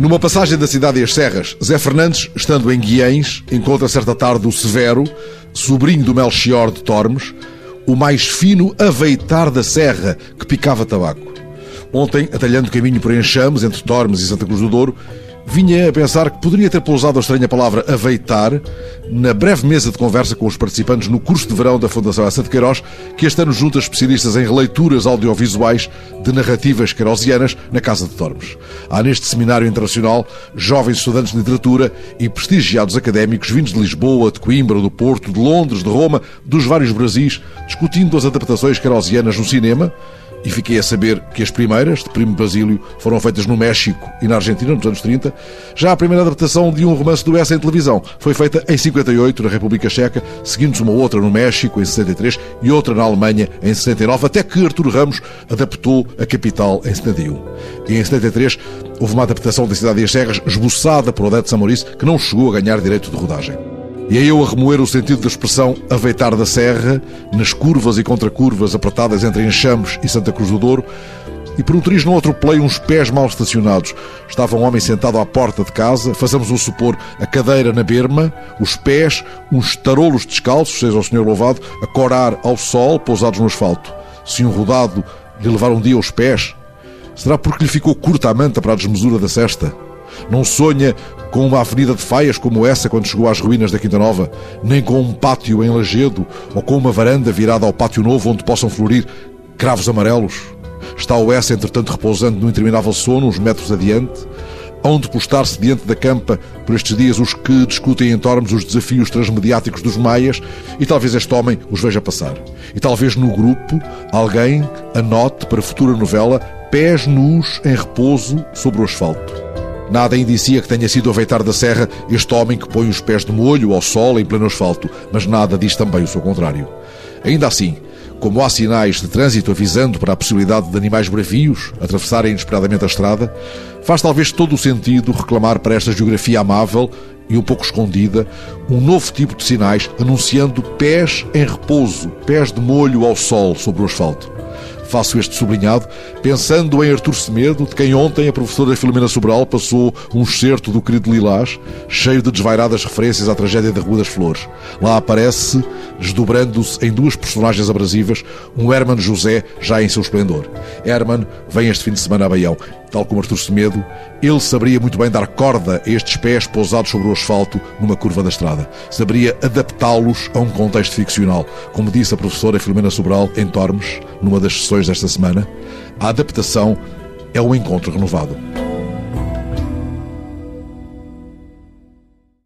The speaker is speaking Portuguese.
Numa passagem da cidade e as serras, Zé Fernandes, estando em Guiães, encontra certa tarde o Severo, sobrinho do Melchior de Tormes, o mais fino aveitar da serra que picava tabaco. Ontem, atalhando caminho por Enxames, entre Tormes e Santa Cruz do Douro, vinha a pensar que poderia ter pousado a estranha palavra aveitar na breve mesa de conversa com os participantes no curso de verão da Fundação Essa de Queiroz, que este ano junta especialistas em leituras audiovisuais de narrativas queirosianas na Casa de Tormes. Há neste seminário internacional jovens estudantes de literatura e prestigiados académicos vindos de Lisboa, de Coimbra, do Porto, de Londres, de Roma, dos vários Brasis, discutindo as adaptações queirosianas no cinema, e fiquei a saber que as primeiras, de Primo Basílio, foram feitas no México e na Argentina nos anos 30. Já a primeira adaptação de um romance do Essa em televisão foi feita em 58 na República Checa, seguindo-se uma outra no México em 63 e outra na Alemanha em 69, até que Artur Ramos adaptou a Capital em 71. E em 73 houve uma adaptação da Cidade e as Serras esboçada por Odete Samoris, que não chegou a ganhar direito de rodagem. E aí eu a remoer o sentido da expressão aveitar da serra, nas curvas e contracurvas apertadas entre Enxames e Santa Cruz do Douro, e por um triz não atropelei uns pés mal estacionados. Estava um homem sentado à porta de casa, fazemos o supor a cadeira na berma, os pés, uns tarolos descalços, seja o Senhor louvado, a corar ao sol, pousados no asfalto. Se um rodado lhe levar um dia os pés, será porque lhe ficou curta a manta para a desmesura da cesta? Não sonha com uma avenida de faias como essa quando chegou às ruínas da Quinta Nova, nem com um pátio em lajedo ou com uma varanda virada ao pátio novo onde possam florir cravos amarelos. Está o essa, entretanto, repousando no interminável sono, uns metros adiante, onde postar-se diante da campa por estes dias os que discutem em tornos os desafios transmediáticos dos maias e talvez este homem os veja passar. E talvez no grupo alguém anote para futura novela pés nus em repouso sobre o asfalto. Nada indicia que tenha sido aveitar da serra este homem que põe os pés de molho ao sol em pleno asfalto, mas nada diz também o seu contrário. Ainda assim, como há sinais de trânsito avisando para a possibilidade de animais bravios atravessarem inesperadamente a estrada, faz talvez todo o sentido reclamar para esta geografia amável e um pouco escondida um novo tipo de sinais anunciando pés em repouso, pés de molho ao sol sobre o asfalto. Faço este sublinhado pensando em Artur Semedo, de quem ontem a professora Filomena Sobral passou um excerto do querido Lilás, cheio de desvairadas referências à tragédia da Rua das Flores. Lá aparece, desdobrando-se em duas personagens abrasivas, um Herman José já em seu esplendor. Herman vem este fim de semana a Baião. Tal como Artur Semedo, ele saberia muito bem dar corda a estes pés pousados sobre o asfalto numa curva da estrada. Saberia adaptá-los a um contexto ficcional. Como disse a professora Filomena Sobral em Tormes, numa das sessões desta semana, a adaptação é um encontro renovado.